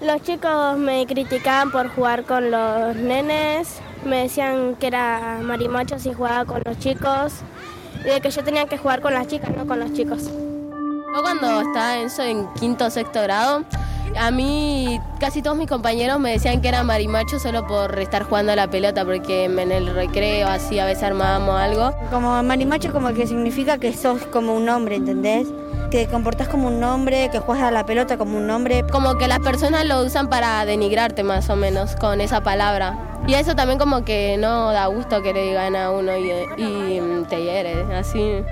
Los chicos me criticaban por jugar con los nenes, me decían que era marimacho si jugaba con los chicos y de que yo tenía que jugar con las chicas, no con los chicos. Yo cuando estaba en, en quinto o sexto grado, a mí casi todos mis compañeros me decían que era marimacho solo por estar jugando a la pelota, porque en el recreo así a veces armábamos algo. Como marimacho como que significa que sos como un hombre, ¿entendés? que comportas como un hombre, que juegas a la pelota como un hombre. Como que las personas lo usan para denigrarte más o menos con esa palabra. Y eso también como que no da gusto que le digan a uno y, y te hiere, así.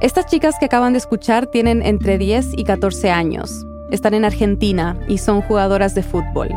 Estas chicas que acaban de escuchar tienen entre 10 y 14 años. Están en Argentina y son jugadoras de fútbol.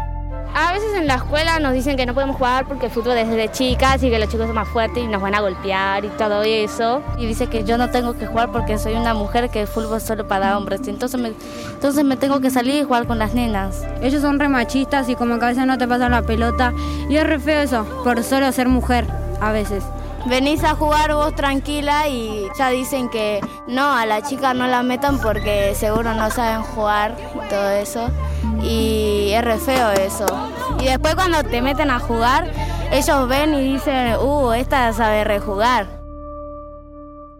A veces en la escuela nos dicen que no podemos jugar porque el fútbol es de chicas y que los chicos son más fuertes y nos van a golpear y todo eso. Y dice que yo no tengo que jugar porque soy una mujer que el fútbol es solo para hombres. Entonces me, entonces me tengo que salir y jugar con las nenas. Ellos son re machistas y como que a veces no te pasan la pelota. Y es re feo eso, por solo ser mujer a veces venís a jugar vos tranquila y ya dicen que no, a la chica no la metan porque seguro no saben jugar y todo eso y es re feo eso. Y después cuando te meten a jugar, ellos ven y dicen, uh, esta sabe rejugar.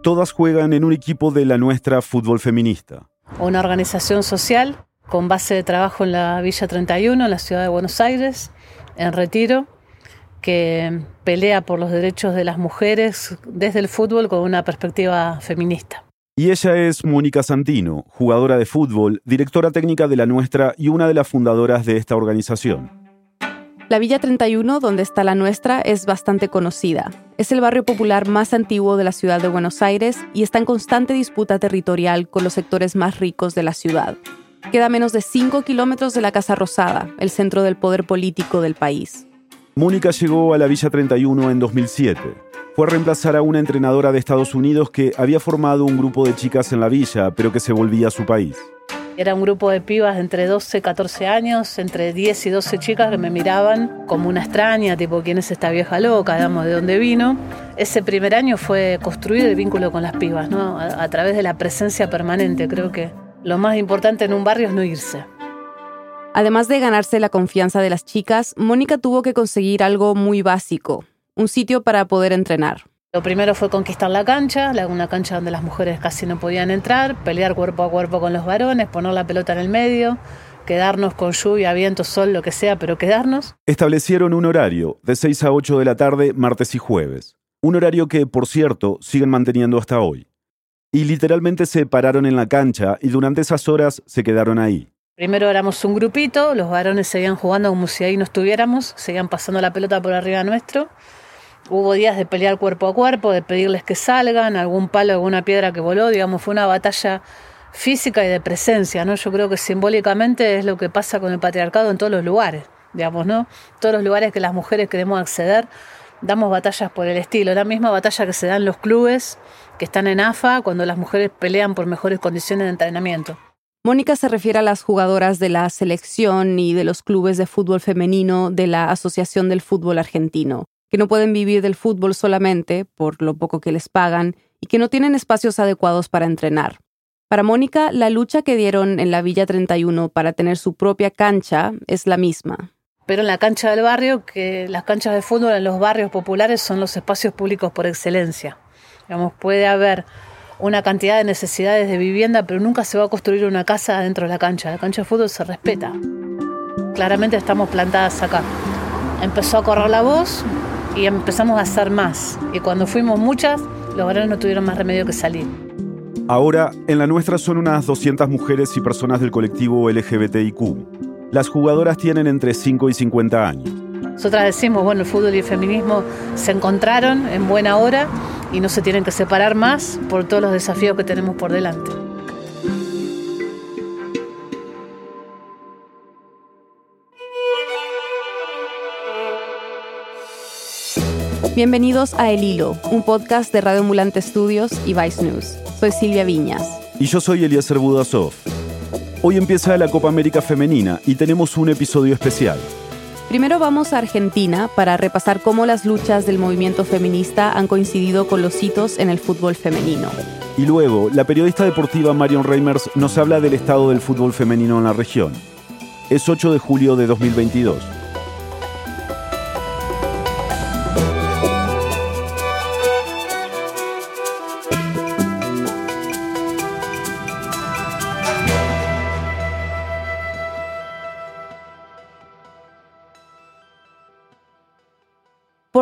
Todas juegan en un equipo de la nuestra fútbol feminista. Una organización social con base de trabajo en la Villa 31, en la ciudad de Buenos Aires, en retiro, que pelea por los derechos de las mujeres desde el fútbol con una perspectiva feminista. Y ella es Mónica Santino, jugadora de fútbol, directora técnica de la nuestra y una de las fundadoras de esta organización. La Villa 31, donde está la nuestra, es bastante conocida. Es el barrio popular más antiguo de la ciudad de Buenos Aires y está en constante disputa territorial con los sectores más ricos de la ciudad. Queda a menos de 5 kilómetros de la Casa Rosada, el centro del poder político del país. Mónica llegó a la Villa 31 en 2007 fue a reemplazar a una entrenadora de Estados Unidos que había formado un grupo de chicas en la villa, pero que se volvía a su país. Era un grupo de pibas entre 12 y 14 años, entre 10 y 12 chicas que me miraban como una extraña, tipo, ¿quién es esta vieja loca? Digamos, ¿de dónde vino? Ese primer año fue construir el vínculo con las pibas, ¿no? A, a través de la presencia permanente. Creo que lo más importante en un barrio es no irse. Además de ganarse la confianza de las chicas, Mónica tuvo que conseguir algo muy básico, un sitio para poder entrenar. Lo primero fue conquistar la cancha, una cancha donde las mujeres casi no podían entrar, pelear cuerpo a cuerpo con los varones, poner la pelota en el medio, quedarnos con lluvia, viento, sol, lo que sea, pero quedarnos. Establecieron un horario de 6 a 8 de la tarde, martes y jueves. Un horario que, por cierto, siguen manteniendo hasta hoy. Y literalmente se pararon en la cancha y durante esas horas se quedaron ahí. Primero éramos un grupito, los varones seguían jugando como si ahí no estuviéramos, seguían pasando la pelota por arriba nuestro. Hubo días de pelear cuerpo a cuerpo, de pedirles que salgan, algún palo, alguna piedra que voló, digamos, fue una batalla física y de presencia, ¿no? Yo creo que simbólicamente es lo que pasa con el patriarcado en todos los lugares, digamos, ¿no? Todos los lugares que las mujeres queremos acceder, damos batallas por el estilo, la misma batalla que se da en los clubes que están en AFA cuando las mujeres pelean por mejores condiciones de entrenamiento. Mónica se refiere a las jugadoras de la selección y de los clubes de fútbol femenino de la Asociación del Fútbol Argentino, que no pueden vivir del fútbol solamente por lo poco que les pagan y que no tienen espacios adecuados para entrenar. Para Mónica, la lucha que dieron en la Villa 31 para tener su propia cancha es la misma. Pero en la cancha del barrio, que las canchas de fútbol en los barrios populares son los espacios públicos por excelencia. Digamos, puede haber una cantidad de necesidades de vivienda, pero nunca se va a construir una casa dentro de la cancha. La cancha de fútbol se respeta. Claramente estamos plantadas acá. Empezó a correr la voz, y empezamos a hacer más. Y cuando fuimos muchas, los varones no tuvieron más remedio que salir. Ahora, en la nuestra son unas 200 mujeres y personas del colectivo LGBTIQ. Las jugadoras tienen entre 5 y 50 años. Nosotras decimos, bueno, el fútbol y el feminismo se encontraron en buena hora y no se tienen que separar más por todos los desafíos que tenemos por delante. Bienvenidos a El Hilo, un podcast de Radio Ambulante Estudios y Vice News. Soy Silvia Viñas. Y yo soy Eliezer Budasov. Hoy empieza la Copa América Femenina y tenemos un episodio especial. Primero vamos a Argentina para repasar cómo las luchas del movimiento feminista han coincidido con los hitos en el fútbol femenino. Y luego, la periodista deportiva Marion Reimers nos habla del estado del fútbol femenino en la región. Es 8 de julio de 2022.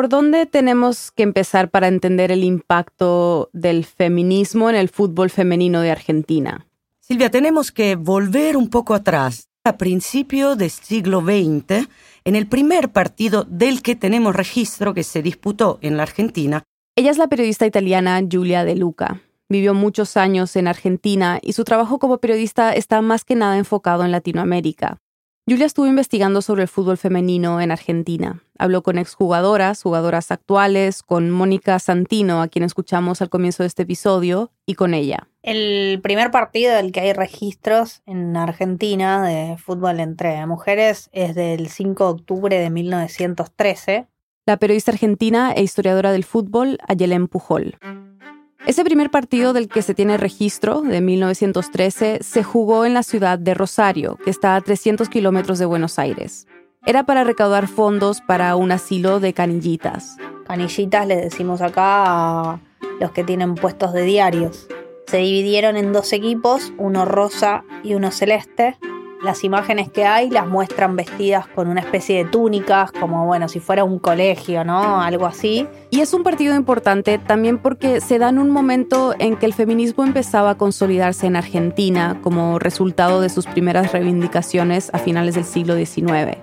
¿Por dónde tenemos que empezar para entender el impacto del feminismo en el fútbol femenino de Argentina? Silvia, tenemos que volver un poco atrás, a principios del siglo XX, en el primer partido del que tenemos registro que se disputó en la Argentina. Ella es la periodista italiana Giulia De Luca. Vivió muchos años en Argentina y su trabajo como periodista está más que nada enfocado en Latinoamérica. Julia estuvo investigando sobre el fútbol femenino en Argentina. Habló con exjugadoras, jugadoras actuales, con Mónica Santino, a quien escuchamos al comienzo de este episodio, y con ella. El primer partido del que hay registros en Argentina de fútbol entre mujeres es del 5 de octubre de 1913. La periodista argentina e historiadora del fútbol, Ayelen Pujol. Ese primer partido del que se tiene registro, de 1913, se jugó en la ciudad de Rosario, que está a 300 kilómetros de Buenos Aires. Era para recaudar fondos para un asilo de canillitas. Canillitas le decimos acá a los que tienen puestos de diarios. Se dividieron en dos equipos, uno rosa y uno celeste, las imágenes que hay las muestran vestidas con una especie de túnicas, como bueno, si fuera un colegio, ¿no? Algo así. Y es un partido importante también porque se da en un momento en que el feminismo empezaba a consolidarse en Argentina como resultado de sus primeras reivindicaciones a finales del siglo XIX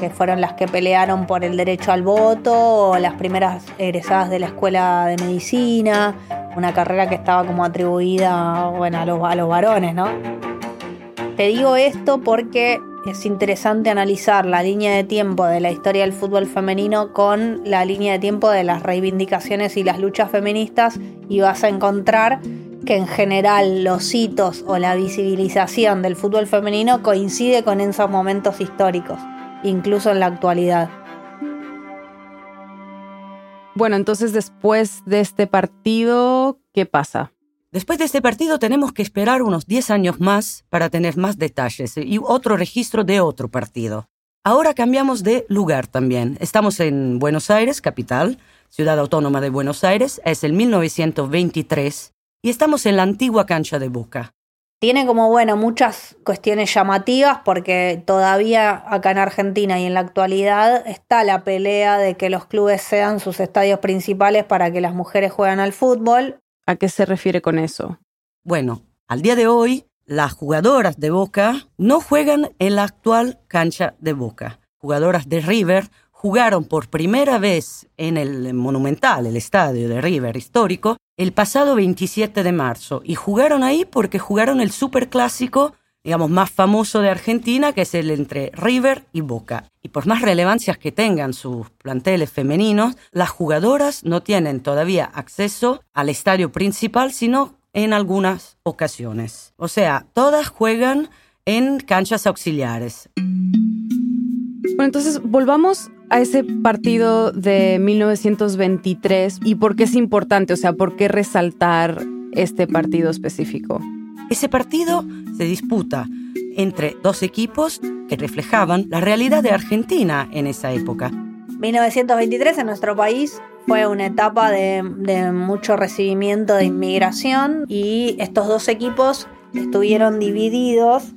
que fueron las que pelearon por el derecho al voto, o las primeras egresadas de la escuela de medicina, una carrera que estaba como atribuida bueno, a, los, a los varones, ¿no? Te digo esto porque es interesante analizar la línea de tiempo de la historia del fútbol femenino con la línea de tiempo de las reivindicaciones y las luchas feministas y vas a encontrar que en general los hitos o la visibilización del fútbol femenino coincide con esos momentos históricos, incluso en la actualidad. Bueno, entonces después de este partido, ¿qué pasa? Después de este partido tenemos que esperar unos 10 años más para tener más detalles y otro registro de otro partido. Ahora cambiamos de lugar también. Estamos en Buenos Aires, capital, ciudad autónoma de Buenos Aires, es el 1923 y estamos en la antigua cancha de Boca. Tiene como, bueno, muchas cuestiones llamativas porque todavía acá en Argentina y en la actualidad está la pelea de que los clubes sean sus estadios principales para que las mujeres jueguen al fútbol. ¿A qué se refiere con eso? Bueno, al día de hoy, las jugadoras de Boca no juegan en la actual cancha de Boca. Jugadoras de River jugaron por primera vez en el Monumental, el estadio de River histórico, el pasado 27 de marzo. Y jugaron ahí porque jugaron el superclásico digamos, más famoso de Argentina, que es el entre River y Boca. Y por más relevancias que tengan sus planteles femeninos, las jugadoras no tienen todavía acceso al estadio principal, sino en algunas ocasiones. O sea, todas juegan en canchas auxiliares. Bueno, entonces volvamos a ese partido de 1923 y por qué es importante, o sea, por qué resaltar este partido específico. Ese partido se disputa entre dos equipos que reflejaban la realidad de Argentina en esa época. 1923 en nuestro país fue una etapa de, mucho recibimiento de inmigración y estos dos equipos estuvieron divididos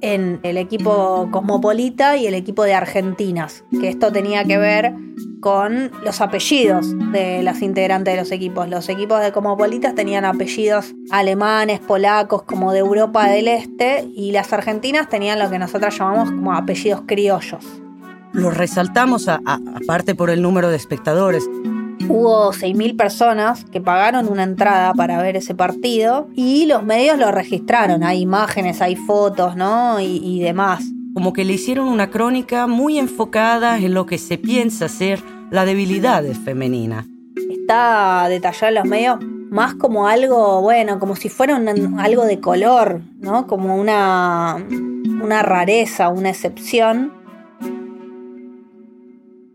en el equipo cosmopolita y el equipo de Argentinas, que esto tenía que ver con los apellidos de las integrantes de los equipos. Los equipos de cosmopolitas tenían apellidos alemanes, polacos, como de Europa del Este, y las argentinas tenían lo que nosotros llamamos como apellidos criollos. Lo resaltamos aparte por el número de espectadores. Hubo 6.000 personas que pagaron una entrada para ver ese partido y los medios lo registraron. Hay imágenes, hay fotos, ¿no? Y, y demás. Como que le hicieron una crónica muy enfocada en lo que se piensa ser la debilidad femenina. Está detallado en los medios más como algo, bueno, como si fuera algo de color, ¿no? Como una, una rareza, una excepción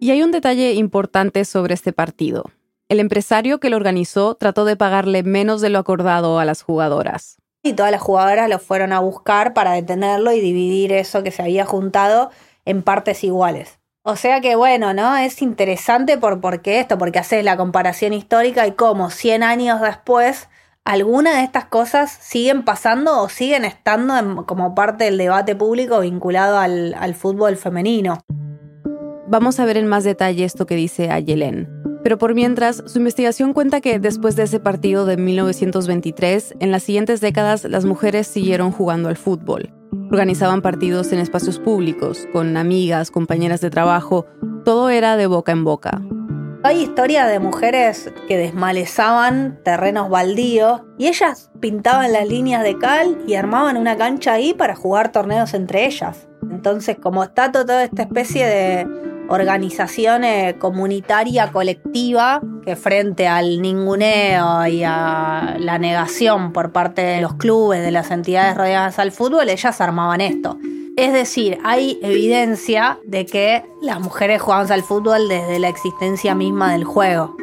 y hay un detalle importante sobre este partido. El empresario que lo organizó trató de pagarle menos de lo acordado a las jugadoras. y todas las jugadoras lo fueron a buscar para detenerlo y dividir eso que se había juntado en partes iguales. O sea que bueno, ¿no? Es interesante por, porque esto, porque haces la comparación histórica y cómo 100 años después algunas de estas cosas siguen pasando o siguen estando como parte del debate público vinculado al fútbol femenino. Vamos a ver en más detalle esto que dice Ayelen. Pero por mientras, su investigación cuenta que después de ese partido de 1923, en las siguientes décadas las mujeres siguieron jugando al fútbol. Organizaban partidos en espacios públicos, con amigas, compañeras de trabajo, todo era de boca en boca. Hay historias de mujeres que desmalezaban terrenos baldíos y ellas pintaban las líneas de cal y armaban una cancha ahí para jugar torneos entre ellas. Entonces, como está toda esta especie de organización eh, comunitaria colectiva que frente al ninguneo y a la negación por parte de los clubes, de las entidades rodeadas al fútbol, ellas armaban esto. Es decir, hay evidencia de que las mujeres jugaban al fútbol desde la existencia misma del juego.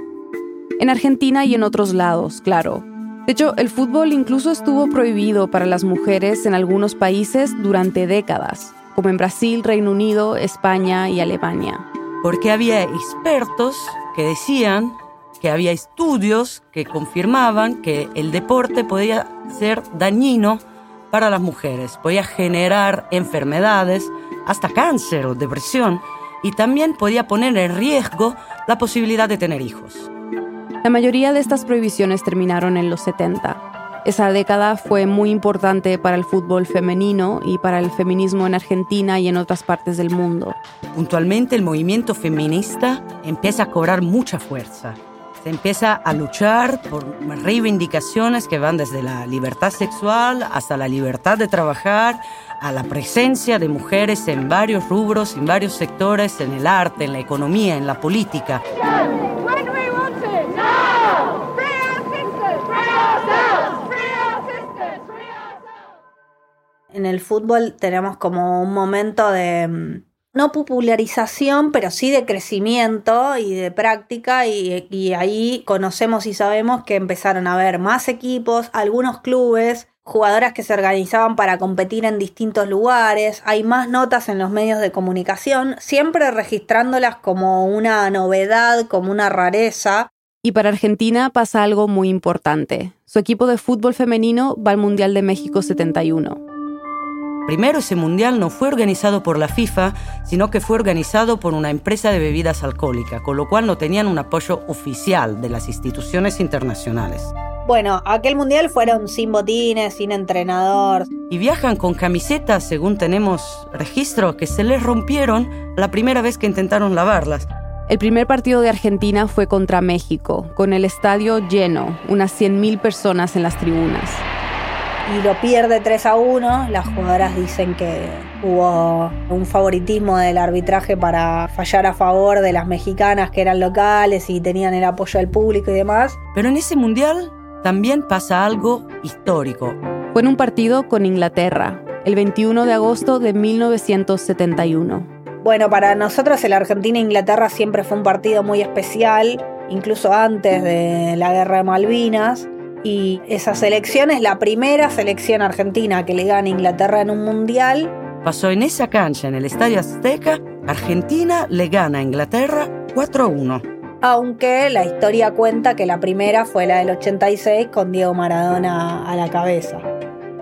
En Argentina y en otros lados, claro. De hecho, el fútbol incluso estuvo prohibido para las mujeres en algunos países durante décadas, como en Brasil, Reino Unido, España y Alemania. Porque había expertos que decían que había estudios que confirmaban que el deporte podía ser dañino para las mujeres. Podía generar enfermedades, hasta cáncer o depresión, y también podía poner en riesgo la posibilidad de tener hijos. La mayoría de estas prohibiciones terminaron en los 70. Esa década fue muy importante para el fútbol femenino y para el feminismo en Argentina y en otras partes del mundo. Puntualmente el movimiento feminista empieza a cobrar mucha fuerza se empieza a luchar por reivindicaciones que van desde la libertad sexual hasta la libertad de trabajar, a la presencia de mujeres en varios rubros, en varios sectores, en el arte, en la economía, en la política. En el fútbol tenemos como un momento de mm, no popularización, pero sí de crecimiento y de práctica y, ahí conocemos y sabemos que empezaron a haber más equipos, algunos clubes, jugadoras que se organizaban para competir en distintos lugares, hay más notas en los medios de comunicación, siempre registrándolas como una novedad, como una rareza. Y para Argentina pasa algo muy importante. Su equipo de fútbol femenino va al Mundial de México 71. Primero, ese mundial no fue organizado por la FIFA, sino que fue organizado por una empresa de bebidas alcohólicas, con lo cual no tenían un apoyo oficial de las instituciones internacionales. Bueno, aquel mundial fueron sin botines, sin entrenador. Y viajan con camisetas, según tenemos registro, que se les rompieron la primera vez que intentaron lavarlas. El primer partido de Argentina fue contra México, con el estadio lleno, unas 100.000 personas en las tribunas y lo pierde 3 a 1. Las jugadoras dicen que hubo un favoritismo del arbitraje para fallar a favor de las mexicanas que eran locales y tenían el apoyo del público y demás. Pero en ese mundial también pasa algo histórico. Fue en un partido con Inglaterra, el 21 de agosto de 1971. Bueno, para nosotros el Argentina-Inglaterra siempre fue un partido muy especial, incluso antes de la guerra de Malvinas y esa selección es la primera selección argentina que le gana a Inglaterra en un mundial. Pasó en esa cancha, en el Estadio Azteca, Argentina le gana a Inglaterra 4-1. Aunque la historia cuenta que la primera fue la del 86 con Diego Maradona a la cabeza.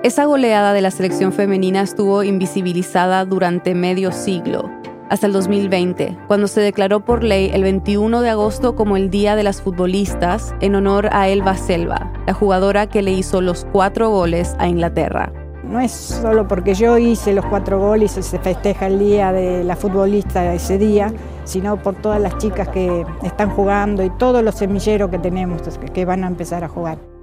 Esa goleada de la selección femenina estuvo invisibilizada durante medio siglo hasta el 2020, cuando se declaró por ley el 21 de agosto como el Día de las Futbolistas en honor a Elba Selva, la jugadora que le hizo los cuatro goles a Inglaterra. No es solo porque yo hice los cuatro goles y se festeja el Día de la Futbolista ese día, sino por todas las chicas que están jugando y todos los semilleros que tenemos que van a empezar a jugar.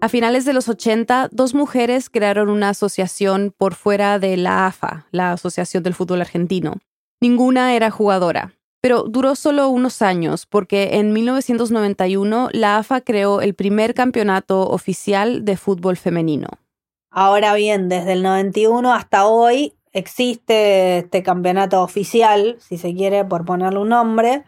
A finales de los 80, dos mujeres crearon una asociación por fuera de la AFA, la Asociación del Fútbol Argentino. Ninguna era jugadora, pero duró solo unos años porque en 1991 la AFA creó el primer campeonato oficial de fútbol femenino. Ahora bien, desde el 91 hasta hoy existe este campeonato oficial, si se quiere, por ponerle un nombre,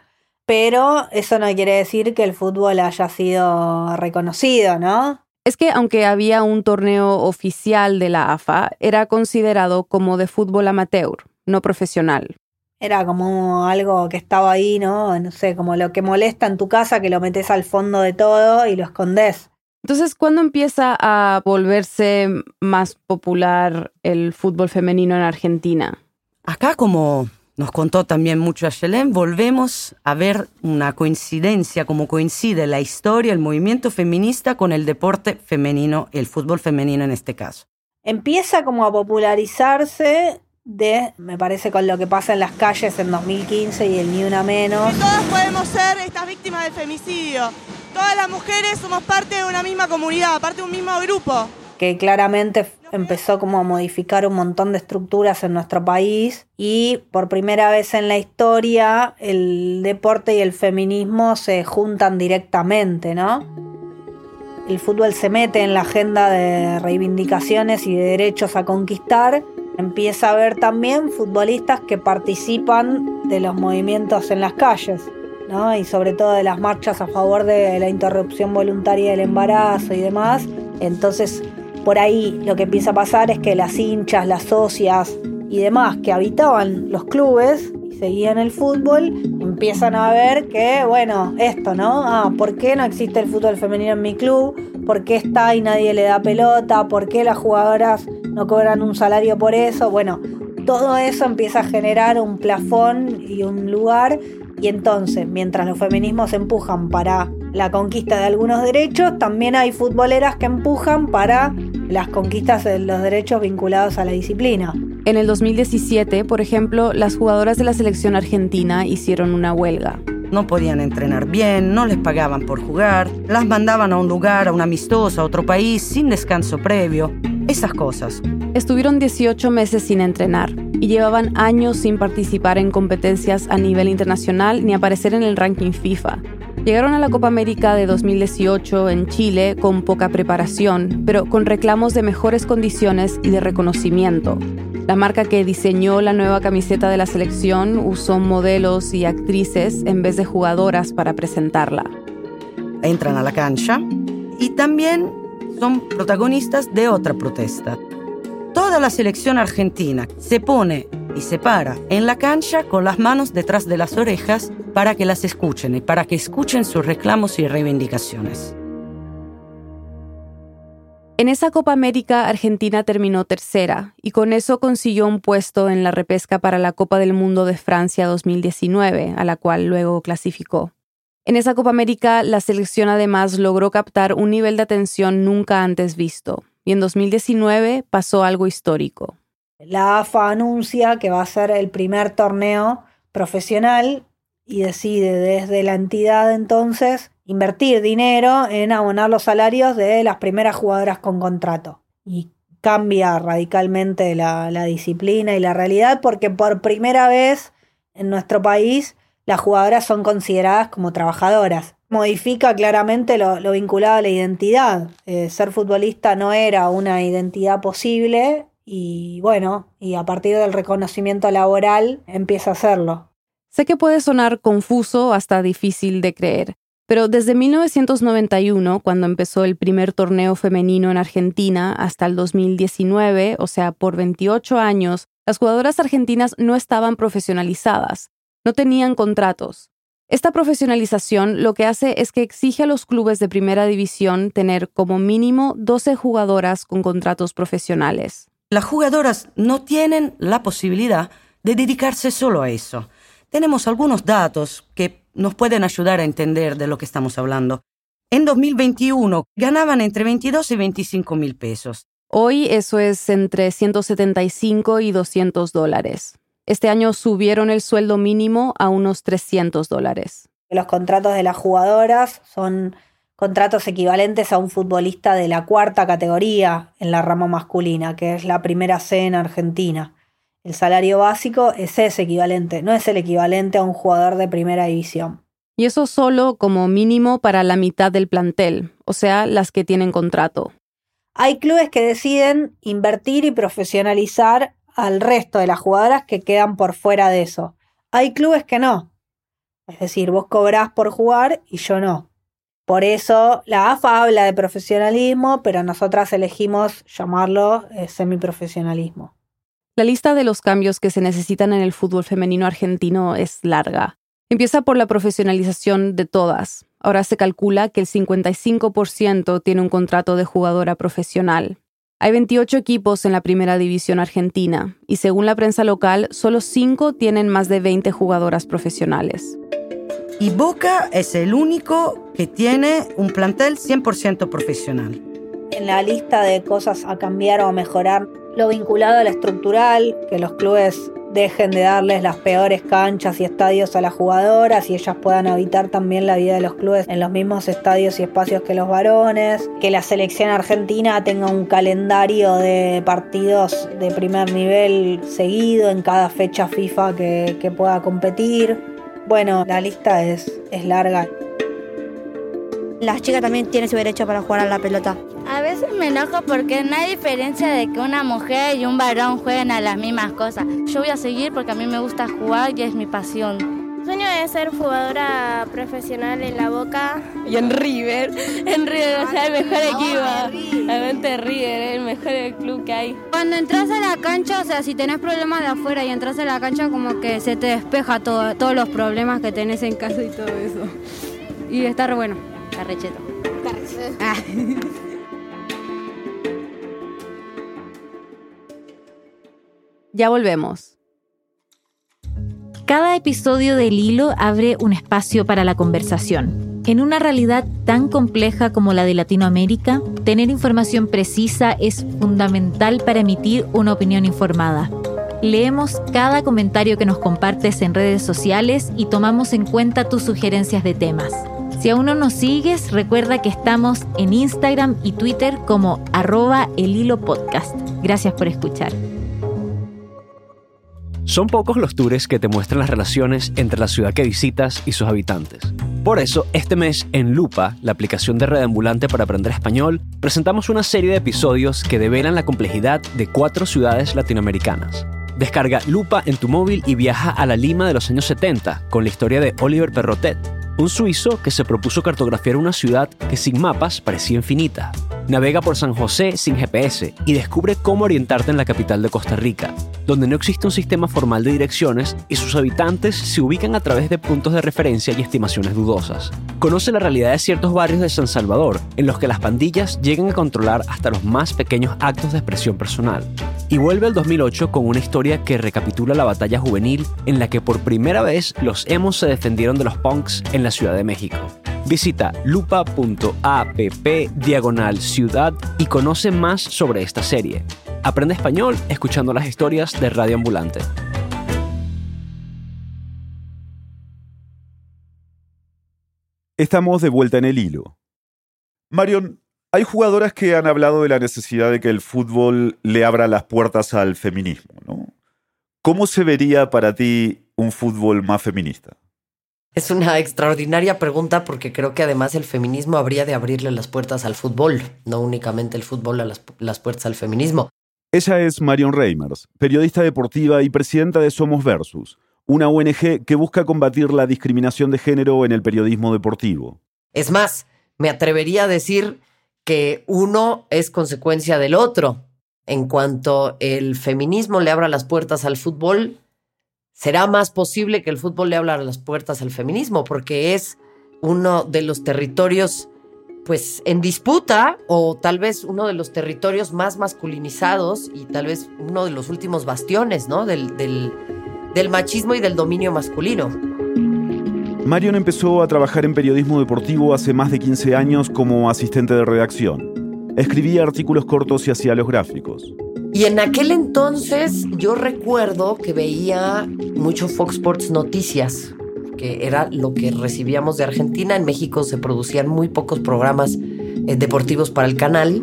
pero eso no quiere decir que el fútbol haya sido reconocido, ¿no? Es que aunque había un torneo oficial de la AFA, era considerado como de fútbol amateur, no profesional. Era como algo que estaba ahí, ¿no? No sé, como lo que molesta en tu casa, que lo metes al fondo de todo y lo escondes. Entonces, ¿cuándo empieza a volverse más popular el fútbol femenino en Argentina? Acá, como nos contó también mucho Ayelen, volvemos a ver una coincidencia, como coincide la historia, el movimiento feminista con el deporte femenino, el fútbol femenino en este caso. Empieza como a popularizarse de, me parece, con lo que pasa en las calles en 2015 y el Ni Una Menos. todas podemos ser estas víctimas del femicidio. Todas las mujeres somos parte de una misma comunidad, parte de un mismo grupo. Que claramente empezó como a modificar un montón de estructuras en nuestro país y por primera vez en la historia el deporte y el feminismo se juntan directamente, ¿no? El fútbol se mete en la agenda de reivindicaciones y de derechos a conquistar empieza a haber también futbolistas que participan de los movimientos en las calles, ¿no? y sobre todo de las marchas a favor de la interrupción voluntaria del embarazo y demás. Entonces, por ahí lo que empieza a pasar es que las hinchas, las socias y demás que habitaban los clubes y seguían el fútbol, empiezan a ver que, bueno, esto, ¿no? Ah, ¿por qué no existe el fútbol femenino en mi club? ¿Por qué está y nadie le da pelota? ¿Por qué las jugadoras no cobran un salario por eso? Bueno, todo eso empieza a generar un plafón y un lugar y entonces, mientras los feminismos empujan para la conquista de algunos derechos, también hay futboleras que empujan para las conquistas de los derechos vinculados a la disciplina. En el 2017, por ejemplo, las jugadoras de la selección argentina hicieron una huelga. No podían entrenar bien, no les pagaban por jugar, las mandaban a un lugar, a una amistosa, a otro país, sin descanso previo, esas cosas. Estuvieron 18 meses sin entrenar y llevaban años sin participar en competencias a nivel internacional ni aparecer en el ranking FIFA. Llegaron a la Copa América de 2018 en Chile con poca preparación, pero con reclamos de mejores condiciones y de reconocimiento. La marca que diseñó la nueva camiseta de la selección usó modelos y actrices en vez de jugadoras para presentarla. Entran a la cancha y también son protagonistas de otra protesta. Toda la selección argentina se pone y se para en la cancha con las manos detrás de las orejas para que las escuchen y para que escuchen sus reclamos y reivindicaciones. En esa Copa América, Argentina terminó tercera y con eso consiguió un puesto en la repesca para la Copa del Mundo de Francia 2019, a la cual luego clasificó. En esa Copa América, la selección además logró captar un nivel de atención nunca antes visto, y en 2019 pasó algo histórico. La AFA anuncia que va a ser el primer torneo profesional y decide desde la entidad entonces invertir dinero en abonar los salarios de las primeras jugadoras con contrato. Y cambia radicalmente la, disciplina y la realidad porque por primera vez en nuestro país las jugadoras son consideradas como trabajadoras. Modifica claramente lo, vinculado a la identidad. Eh, ser futbolista no era una identidad posible y bueno, y a partir del reconocimiento laboral empieza a hacerlo. Sé que puede sonar confuso hasta difícil de creer, pero desde 1991, cuando empezó el primer torneo femenino en Argentina, hasta el 2019, o sea, por 28 años, las jugadoras argentinas no estaban profesionalizadas, no tenían contratos. Esta profesionalización lo que hace es que exige a los clubes de primera división tener como mínimo 12 jugadoras con contratos profesionales las jugadoras no tienen la posibilidad de dedicarse solo a eso. Tenemos algunos datos que nos pueden ayudar a entender de lo que estamos hablando. En 2021 ganaban entre 22 y 25 mil pesos. Hoy eso es entre 175 y 200 dólares. Este año subieron el sueldo mínimo a unos 300 dólares. Los contratos de las jugadoras son contratos equivalentes a un futbolista de la cuarta categoría en la rama masculina, que es la primera C en Argentina. El salario básico es ese equivalente, no es el equivalente a un jugador de primera división. Y eso solo como mínimo para la mitad del plantel, o sea, las que tienen contrato. Hay clubes que deciden invertir y profesionalizar al resto de las jugadoras que quedan por fuera de eso. Hay clubes que no. Es decir, vos cobrás por jugar y yo no Por eso la AFA habla de profesionalismo, pero nosotras elegimos llamarlo eh, semiprofesionalismo. La lista de los cambios que se necesitan en el fútbol femenino argentino es larga. Empieza por la profesionalización de todas. Ahora se calcula que el 55% tiene un contrato de jugadora profesional. Hay 28 equipos en la primera división argentina y según la prensa local, solo 5 tienen más de 20 jugadoras profesionales. Y Boca es el único que tiene un plantel 100% profesional. En la lista de cosas a cambiar o a mejorar lo vinculado a la estructural, que los clubes dejen de darles las peores canchas y estadios a las jugadoras y ellas puedan habitar también la vida de los clubes en los mismos estadios y espacios que los varones, que la selección argentina tenga un calendario de partidos de primer nivel seguido en cada fecha FIFA que, pueda competir. Bueno, la lista es larga. Las chicas también tienen su derecho para jugar a la pelota. A veces me enojo porque no hay diferencia de que una mujer y un varón jueguen a las mismas cosas. Yo voy a seguir porque a mí me gusta jugar y es mi pasión. Mi sueño es ser jugadora profesional en la Boca. Y en River, en River, o sea, el mejor equipo. Realmente River, el mejor club que hay. Cuando entras a la cancha, o sea, si tenés problemas de afuera y entras a la cancha, como que se te despeja todo, todos los problemas que tenés en casa y todo eso. Y está re bueno, está recheto. Ah. Ya volvemos. Cada episodio del hilo abre un espacio para la conversación. En una realidad tan compleja como la de Latinoamérica, tener información precisa es fundamental para emitir una opinión informada. Leemos cada comentario que nos compartes en redes sociales y tomamos en cuenta tus sugerencias de temas. Si aún no nos sigues, recuerda que estamos en Instagram y Twitter como arroba el hilo podcast. Gracias por escuchar. Son pocos los tours que te muestran las relaciones entre la ciudad que visitas y sus habitantes. Por eso, este mes en Lupa, la aplicación de red ambulante para aprender español, presentamos una serie de episodios que develan la complejidad de cuatro ciudades latinoamericanas. Descarga Lupa en tu móvil y viaja a la Lima de los años 70 con la historia de Oliver Perrotet, un suizo que se propuso cartografiar una ciudad que sin mapas parecía infinita. Navega por San José sin GPS y descubre cómo orientarte en la capital de Costa Rica, donde no existe un sistema formal de direcciones y sus habitantes se ubican a través de puntos de referencia y estimaciones dudosas. Conoce la realidad de ciertos barrios de San Salvador, en los que las pandillas llegan a controlar hasta los más pequeños actos de expresión personal. Y vuelve al 2008 con una historia que recapitula la batalla juvenil en la que por primera vez los emos se defendieron de los punks en la Ciudad de México. Visita lupa.app diagonal ciudad y conoce más sobre esta serie. Aprende español escuchando las historias de Radio Ambulante. Estamos de vuelta en el hilo. Marion, hay jugadoras que han hablado de la necesidad de que el fútbol le abra las puertas al feminismo, ¿no? ¿Cómo se vería para ti un fútbol más feminista? Es una extraordinaria pregunta porque creo que además el feminismo habría de abrirle las puertas al fútbol, no únicamente el fútbol a las, las puertas al feminismo. Ella es Marion Reimers, periodista deportiva y presidenta de Somos Versus, una ONG que busca combatir la discriminación de género en el periodismo deportivo. Es más, me atrevería a decir que uno es consecuencia del otro. En cuanto el feminismo le abra las puertas al fútbol, será más posible que el fútbol le abra las puertas al feminismo, porque es uno de los territorios pues en disputa o tal vez uno de los territorios más masculinizados y tal vez uno de los últimos bastiones, ¿no? Del, del, del machismo y del dominio masculino. Marion empezó a trabajar en periodismo deportivo hace más de 15 años como asistente de redacción. Escribía artículos cortos y hacía los gráficos. Y en aquel entonces yo recuerdo que veía mucho Fox Sports Noticias, que era lo que recibíamos de Argentina. En México se producían muy pocos programas eh, deportivos para el canal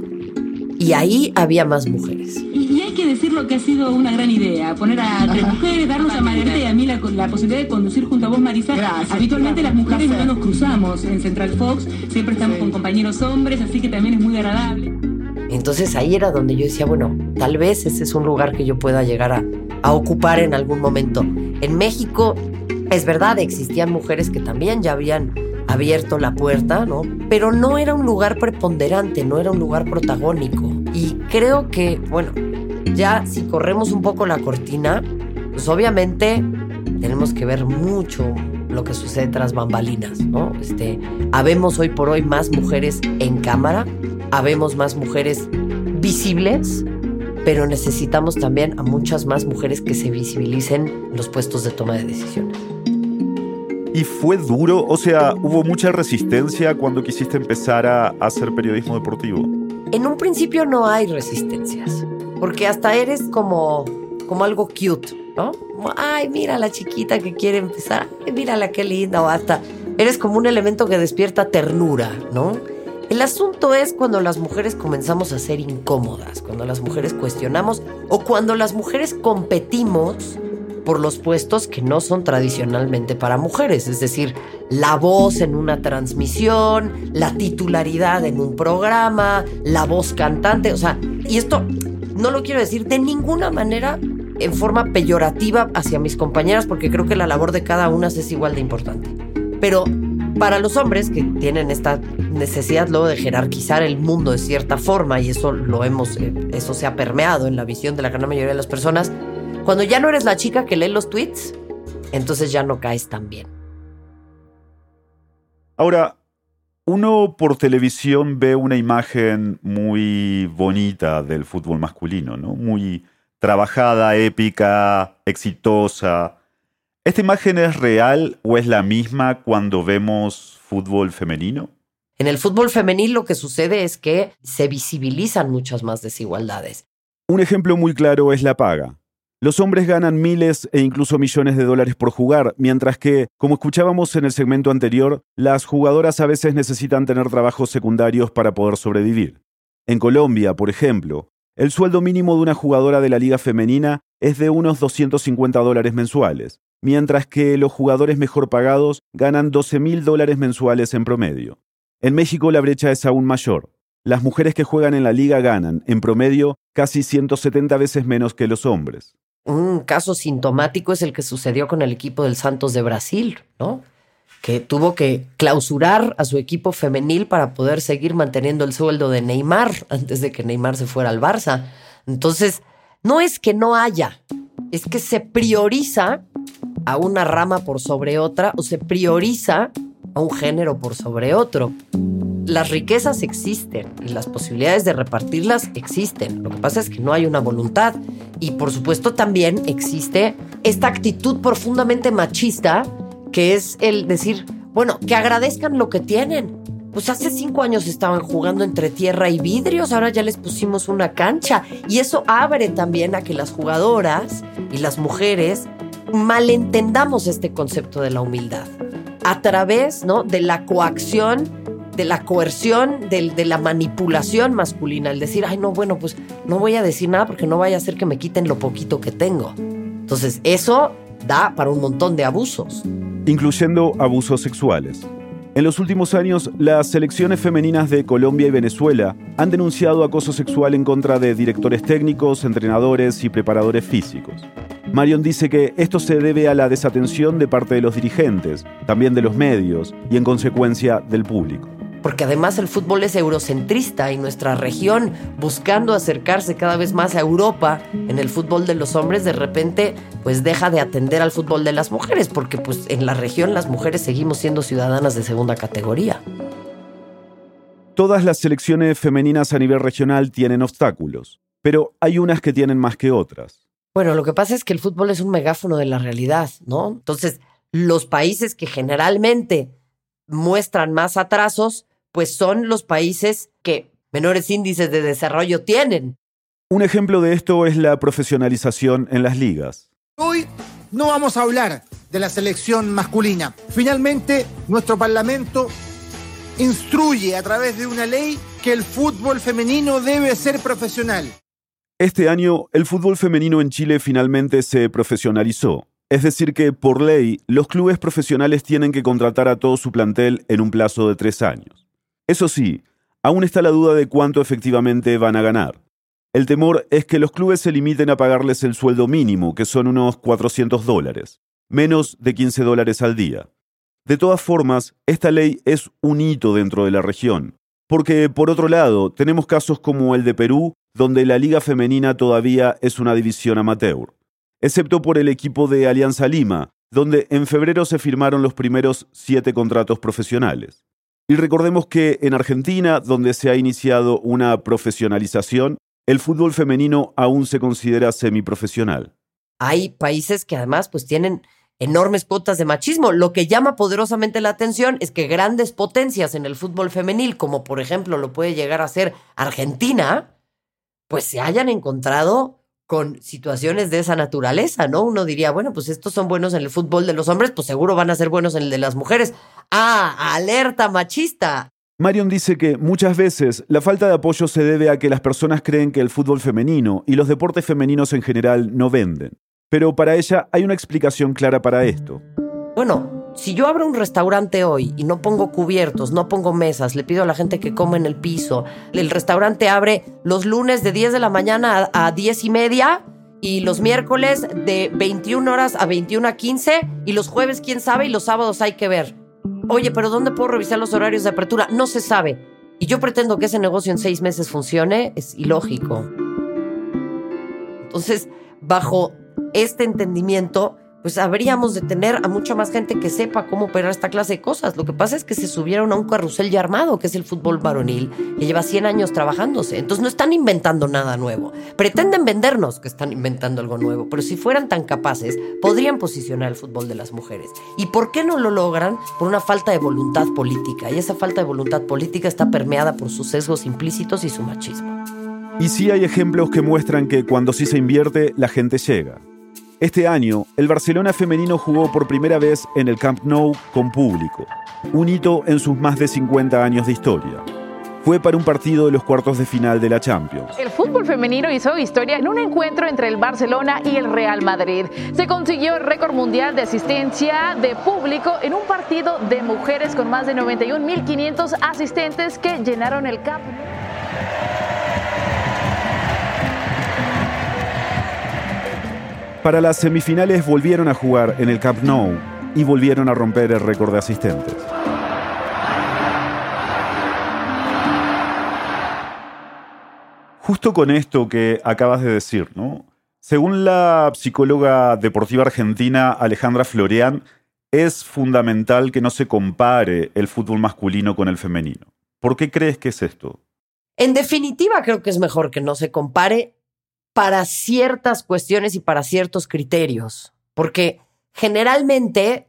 y ahí había más mujeres. Y, y hay que decir lo que ha sido una gran idea, poner a tres mujeres, darnos a Margarita y a mí la, la posibilidad de conducir junto a vos, Marisa. Gracias, Habitualmente las mujeres no nos cruzamos en Central Fox, siempre estamos con compañeros hombres, así que también es muy agradable. Entonces ahí era donde yo decía, bueno, tal vez ese es un lugar que yo pueda llegar a, a ocupar en algún momento. En México, es verdad, existían mujeres que también ya habían abierto la puerta, ¿no? Pero no era un lugar preponderante, no era un lugar protagónico. Y creo que, bueno, ya si corremos un poco la cortina, pues obviamente tenemos que ver mucho lo que sucede tras bambalinas, ¿no? Este, habemos hoy por hoy más mujeres en cámara, habemos más mujeres visibles, pero necesitamos también a muchas más mujeres que se visibilicen en los puestos de toma de decisiones. ¿Y fue duro? O sea, ¿hubo mucha resistencia cuando quisiste empezar a hacer periodismo deportivo? En un principio no hay resistencias, porque hasta eres como, como algo cute, ¿no? Como, ay, mira la chiquita que quiere empezar, ay, mírala qué linda, o hasta eres como un elemento que despierta ternura, ¿no? El asunto es cuando las mujeres comenzamos a ser incómodas, cuando las mujeres cuestionamos o cuando las mujeres competimos por los puestos que no son tradicionalmente para mujeres, es decir, la voz en una transmisión, la titularidad en un programa, la voz cantante, o sea, y esto no lo quiero decir de ninguna manera en forma peyorativa hacia mis compañeras, porque creo que la labor de cada una es igual de importante. Pero para los hombres que tienen esta necesidad luego de jerarquizar el mundo de cierta forma, y eso lo hemos, eh, eso se ha permeado en la visión de la gran mayoría de las personas, cuando ya no eres la chica que lee los tweets, entonces ya no caes tan bien. Ahora, uno por televisión ve una imagen muy bonita del fútbol masculino, ¿no? Muy trabajada, épica, exitosa. ¿Esta imagen es real o es la misma cuando vemos fútbol femenino? En el fútbol femenil lo que sucede es que se visibilizan muchas más desigualdades. Un ejemplo muy claro es la paga. Los hombres ganan miles e incluso millones de dólares por jugar, mientras que, como escuchábamos en el segmento anterior, las jugadoras a veces necesitan tener trabajos secundarios para poder sobrevivir. En Colombia, por ejemplo, el sueldo mínimo de una jugadora de la liga femenina es de unos 250 dólares mensuales, mientras que los jugadores mejor pagados ganan 12 mil dólares mensuales en promedio. En México la brecha es aún mayor. Las mujeres que juegan en la liga ganan, en promedio, casi 170 veces menos que los hombres. Un caso sintomático es el que sucedió con el equipo del Santos de Brasil, ¿no? Que tuvo que clausurar a su equipo femenil para poder seguir manteniendo el sueldo de Neymar antes de que Neymar se fuera al Barça. Entonces, no es que no haya, es que se prioriza a una rama por sobre otra o se prioriza a un género por sobre otro. Las riquezas existen y las posibilidades de repartirlas existen. Lo que pasa es que no hay una voluntad. Y por supuesto también existe esta actitud profundamente machista que es el decir, bueno, que agradezcan lo que tienen. Pues hace cinco años estaban jugando entre tierra y vidrios, ahora ya les pusimos una cancha. Y eso abre también a que las jugadoras y las mujeres malentendamos este concepto de la humildad a través ¿no? de la coacción, de la coerción, de, de, la manipulación masculina, el decir, ay, no, bueno, pues no voy a decir nada porque no vaya a hacer que me quiten lo poquito que tengo. Entonces, eso da para un montón de abusos. Incluyendo abusos sexuales. En los últimos años, las selecciones femeninas de Colombia y Venezuela han denunciado acoso sexual en contra de directores técnicos, entrenadores y preparadores físicos. Marion dice que esto se debe a la desatención de parte de los dirigentes, también de los medios y en consecuencia del público. Porque además el fútbol es eurocentrista y nuestra región, buscando acercarse cada vez más a Europa en el fútbol de los hombres, de repente pues deja de atender al fútbol de las mujeres, porque pues en la región las mujeres seguimos siendo ciudadanas de segunda categoría. Todas las selecciones femeninas a nivel regional tienen obstáculos, pero hay unas que tienen más que otras. Bueno, lo que pasa es que el fútbol es un megáfono de la realidad, ¿no? Entonces, los países que generalmente muestran más atrasos, pues son los países que menores índices de desarrollo tienen. Un ejemplo de esto es la profesionalización en las ligas. Hoy no vamos a hablar de la selección masculina. Finalmente, nuestro Parlamento instruye a través de una ley que el fútbol femenino debe ser profesional. Este año, el fútbol femenino en Chile finalmente se profesionalizó. Es decir, que por ley, los clubes profesionales tienen que contratar a todo su plantel en un plazo de tres años. Eso sí, aún está la duda de cuánto efectivamente van a ganar. El temor es que los clubes se limiten a pagarles el sueldo mínimo, que son unos 400 dólares, menos de 15 dólares al día. De todas formas, esta ley es un hito dentro de la región, porque por otro lado tenemos casos como el de Perú, donde la liga femenina todavía es una división amateur, excepto por el equipo de Alianza Lima, donde en febrero se firmaron los primeros siete contratos profesionales. Y recordemos que en Argentina, donde se ha iniciado una profesionalización, el fútbol femenino aún se considera semiprofesional. Hay países que además pues tienen enormes cuotas de machismo. Lo que llama poderosamente la atención es que grandes potencias en el fútbol femenil, como por ejemplo lo puede llegar a ser Argentina, pues se hayan encontrado con situaciones de esa naturaleza, ¿no? Uno diría, bueno, pues estos son buenos en el fútbol de los hombres, pues seguro van a ser buenos en el de las mujeres. Ah, alerta machista. Marion dice que muchas veces la falta de apoyo se debe a que las personas creen que el fútbol femenino y los deportes femeninos en general no venden. Pero para ella hay una explicación clara para esto. Bueno, si yo abro un restaurante hoy y no pongo cubiertos, no pongo mesas, le pido a la gente que come en el piso, el restaurante abre los lunes de 10 de la mañana a, 10 y media y los miércoles de 21 horas a 21 a 15 y los jueves quién sabe y los sábados hay que ver. Oye, pero ¿dónde puedo revisar los horarios de apertura? No se sabe. Y yo pretendo que ese negocio en seis meses funcione, es ilógico. Entonces, bajo este entendimiento, pues habríamos de tener a mucha más gente que sepa cómo operar esta clase de cosas. Lo que pasa es que se subieron a un carrusel ya armado, que es el fútbol varonil, que lleva 100 años trabajándose. Entonces no están inventando nada nuevo. Pretenden vendernos que están inventando algo nuevo, pero si fueran tan capaces, podrían posicionar el fútbol de las mujeres. ¿Y por qué no lo logran? Por una falta de voluntad política. Y esa falta de voluntad política está permeada por sus sesgos implícitos y su machismo. Y sí hay ejemplos que muestran que cuando sí se invierte, la gente llega. Este año, el Barcelona femenino jugó por primera vez en el Camp Nou con público, un hito en sus más de 50 años de historia. Fue para un partido de los cuartos de final de la Champions. El fútbol femenino hizo historia en un encuentro entre el Barcelona y el Real Madrid. Se consiguió el récord mundial de asistencia de público en un partido de mujeres con más de 91.500 asistentes que llenaron el Camp Para las semifinales volvieron a jugar en el Camp Nou y volvieron a romper el récord de asistentes. Justo con esto que acabas de decir, ¿no? Según la psicóloga deportiva argentina Alejandra Floreán, es fundamental que no se compare el fútbol masculino con el femenino. ¿Por qué crees que es esto? En definitiva, creo que es mejor que no se compare para ciertas cuestiones y para ciertos criterios, porque generalmente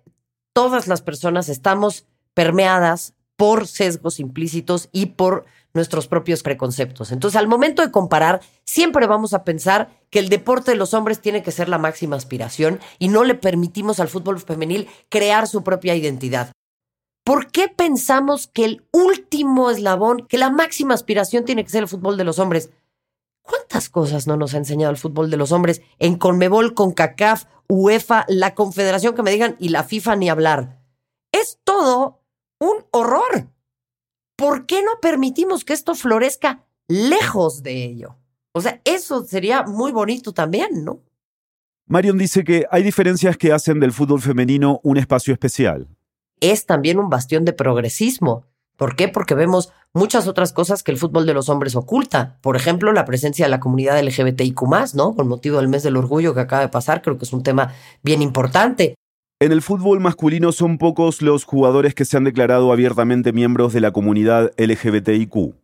todas las personas estamos permeadas por sesgos implícitos y por nuestros propios preconceptos. Entonces, al momento de comparar, siempre vamos a pensar que el deporte de los hombres tiene que ser la máxima aspiración y no le permitimos al fútbol femenil crear su propia identidad. ¿Por qué pensamos que el último eslabón, que la máxima aspiración tiene que ser el fútbol de los hombres? ¿Cuántas cosas no nos ha enseñado el fútbol de los hombres en Conmebol, CONCACAF, UEFA, la Confederación que me digan y la FIFA ni hablar? Es todo un horror. ¿Por qué no permitimos que esto florezca lejos de ello? O sea, eso sería muy bonito también, ¿no? Marion dice que hay diferencias que hacen del fútbol femenino un espacio especial. Es también un bastión de progresismo. ¿Por qué? Porque vemos muchas otras cosas que el fútbol de los hombres oculta. Por ejemplo, la presencia de la comunidad LGBTIQ, ¿no? Con motivo del mes del orgullo que acaba de pasar, creo que es un tema bien importante. En el fútbol masculino son pocos los jugadores que se han declarado abiertamente miembros de la comunidad LGBTIQ.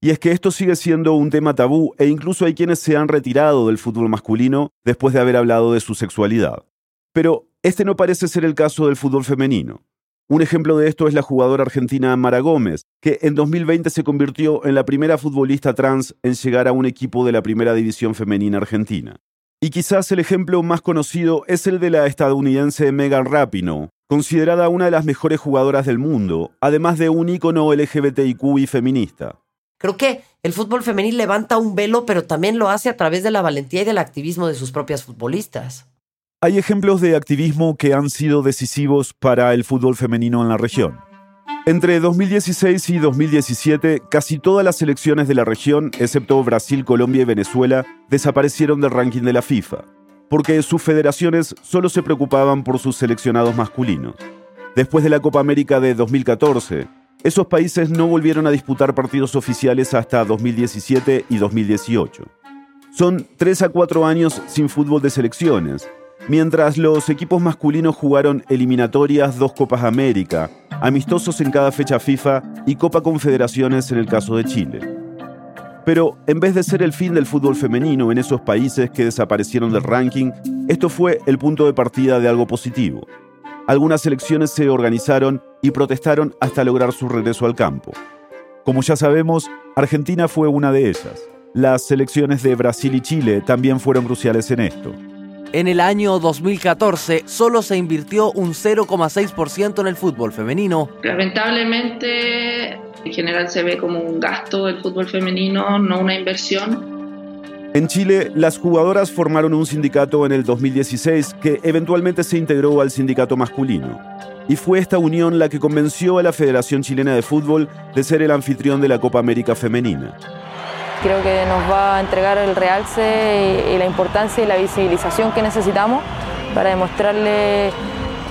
Y es que esto sigue siendo un tema tabú e incluso hay quienes se han retirado del fútbol masculino después de haber hablado de su sexualidad. Pero este no parece ser el caso del fútbol femenino. Un ejemplo de esto es la jugadora argentina Mara Gómez, que en 2020 se convirtió en la primera futbolista trans en llegar a un equipo de la primera división femenina argentina. Y quizás el ejemplo más conocido es el de la estadounidense Megan Rapinoe, considerada una de las mejores jugadoras del mundo, además de un ícono LGBTIQ y feminista. Creo que el fútbol femenil levanta un velo, pero también lo hace a través de la valentía y del activismo de sus propias futbolistas. Hay ejemplos de activismo que han sido decisivos para el fútbol femenino en la región. Entre 2016 y 2017, casi todas las selecciones de la región, excepto Brasil, Colombia y Venezuela, desaparecieron del ranking de la FIFA, porque sus federaciones solo se preocupaban por sus seleccionados masculinos. Después de la Copa América de 2014, esos países no volvieron a disputar partidos oficiales hasta 2017 y 2018. Son tres a cuatro años sin fútbol de selecciones, mientras los equipos masculinos jugaron eliminatorias, dos Copas América, amistosos en cada fecha FIFA y Copa Confederaciones en el caso de Chile. Pero en vez de ser el fin del fútbol femenino en esos países que desaparecieron del ranking, esto fue el punto de partida de algo positivo. Algunas selecciones se organizaron y protestaron hasta lograr su regreso al campo. Como ya sabemos, Argentina fue una de ellas. Las selecciones de Brasil y Chile también fueron cruciales en esto. En el año 2014 solo se invirtió un 0,6% en el fútbol femenino. Lamentablemente, en general se ve como un gasto el fútbol femenino, no una inversión. En Chile, las jugadoras formaron un sindicato en el 2016 que eventualmente se integró al sindicato masculino. Y fue esta unión la que convenció a la Federación Chilena de Fútbol de ser el anfitrión de la Copa América Femenina. Creo que nos va a entregar el realce y, la importancia y la visibilización que necesitamos para demostrarle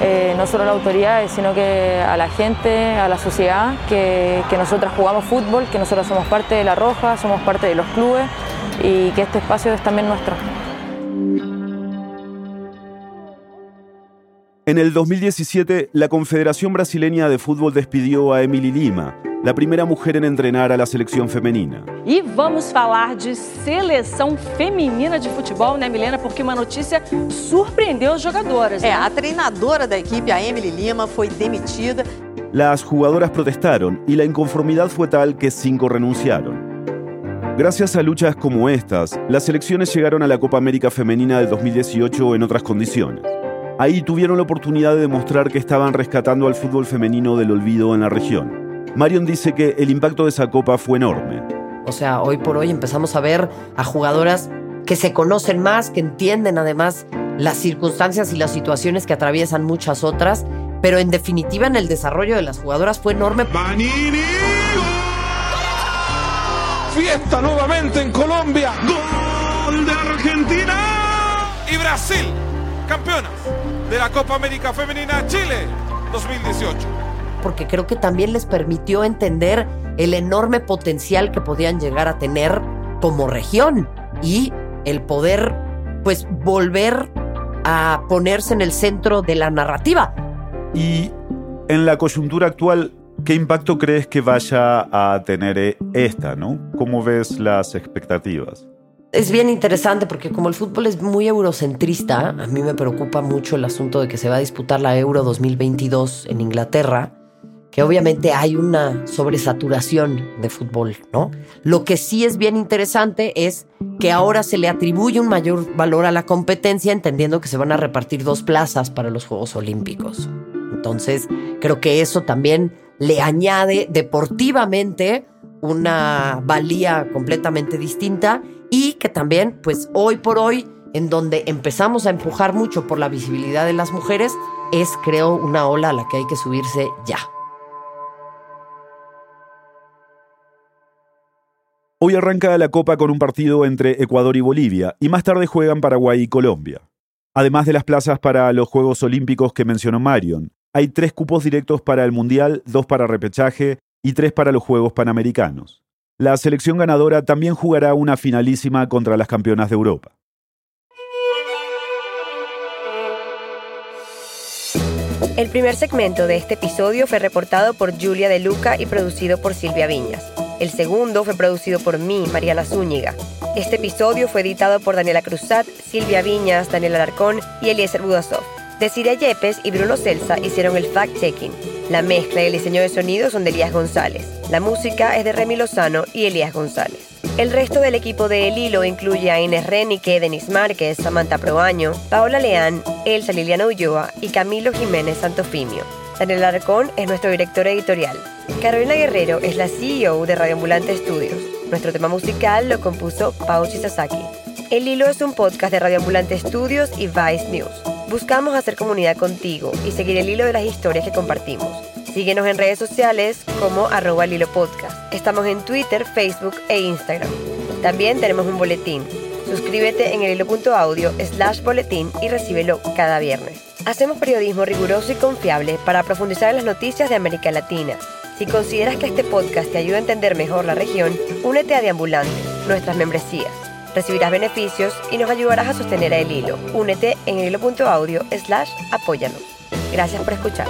eh, no solo a la autoridad, sino que a la gente, a la sociedad, que, que nosotras jugamos fútbol, que nosotros somos parte de La Roja, somos parte de los clubes y que este espacio es también nuestro. En el 2017, la Confederación Brasileña de Fútbol despidió a Emily Lima, la primera mujer en entrenar a la selección femenina. E vamos falar de seleção feminina de futebol, né, Milena? Porque uma notícia surpreendeu as jogadoras. É, a treinadora da equipe, a Emily Lima, foi demitida. Las jugadoras protestaron y la inconformidad fue tal que cinco renunciaron. Gracias a luchas como estas, las selecciones llegaron a la Copa América Femenina del 2018 en otras condiciones. Ahí tuvieron la oportunidad de demostrar que estaban rescatando al fútbol femenino del olvido en la región. Marion dice que el impacto de esa copa fue enorme. O sea, hoy por hoy empezamos a ver a jugadoras que se conocen más, que entienden además las circunstancias y las situaciones que atraviesan muchas otras, pero en definitiva en el desarrollo de las jugadoras fue enorme. Fiesta nuevamente en Colombia. Gol de Argentina. Y Brasil, campeonas de la Copa América Femenina Chile 2018. Porque creo que también les permitió entender el enorme potencial que podían llegar a tener como región y el poder, pues, volver a ponerse en el centro de la narrativa. Y en la coyuntura actual, ¿qué impacto crees que vaya a tener esta, no? ¿Cómo ves las expectativas? Es bien interesante porque como el fútbol es muy eurocentrista, a mí me preocupa mucho el asunto de que se va a disputar la Euro 2022 en Inglaterra, que obviamente hay una sobresaturación de fútbol, ¿no? Lo que sí es bien interesante es que ahora se le atribuye un mayor valor a la competencia, entendiendo que se van a repartir dos plazas para los Juegos Olímpicos. Entonces, creo que eso también le añade deportivamente una valía completamente distinta y que también, pues hoy por hoy, en donde empezamos a empujar mucho por la visibilidad de las mujeres, es creo una ola a la que hay que subirse ya. Hoy arranca la Copa con un partido entre Ecuador y Bolivia y más tarde juegan Paraguay y Colombia. Además de las plazas para los Juegos Olímpicos que mencionó Marion, hay tres cupos directos para el Mundial, dos para repechaje y tres para los Juegos Panamericanos. La selección ganadora también jugará una finalísima contra las campeonas de Europa. El primer segmento de este episodio fue reportado por Julia De Luca y producido por Silvia Viñas. El segundo fue producido por mí, Mariana Zúñiga. Este episodio fue editado por Daniela Cruzat, Silvia Viñas, Daniel Alarcón y Eliezer Budasov. Desiree Yepes y Bruno Celsa hicieron el fact-checking. La mezcla y el diseño de sonido son de Elías González. La música es de Remy Lozano y Elías González. El resto del equipo de El Hilo incluye a Inés Renique, Denis Márquez, Samantha Proaño, Paola Leán, Elsa Liliana Ulloa y Camilo Jiménez Santofimio. Daniel Alarcón es nuestro director editorial. Carolina Guerrero es la CEO de Radio Ambulante Estudios. Nuestro tema musical lo compuso Pau Sasaki. El Hilo es un podcast de Radio Ambulante Estudios y Vice News. Buscamos hacer comunidad contigo y seguir el hilo de las historias que compartimos. Síguenos en redes sociales como arroba Lilo Podcast. Estamos en Twitter, Facebook e Instagram. También tenemos un boletín. Suscríbete en el hilo.audio slash boletín y recíbelo cada viernes. Hacemos periodismo riguroso y confiable para profundizar en las noticias de América Latina. Si consideras que este podcast te ayuda a entender mejor la región, únete a Deambulante, nuestras membresías. Recibirás beneficios y nos ayudarás a sostener a El Hilo. Únete en hilo.audio slash apóyanos. Gracias por escuchar.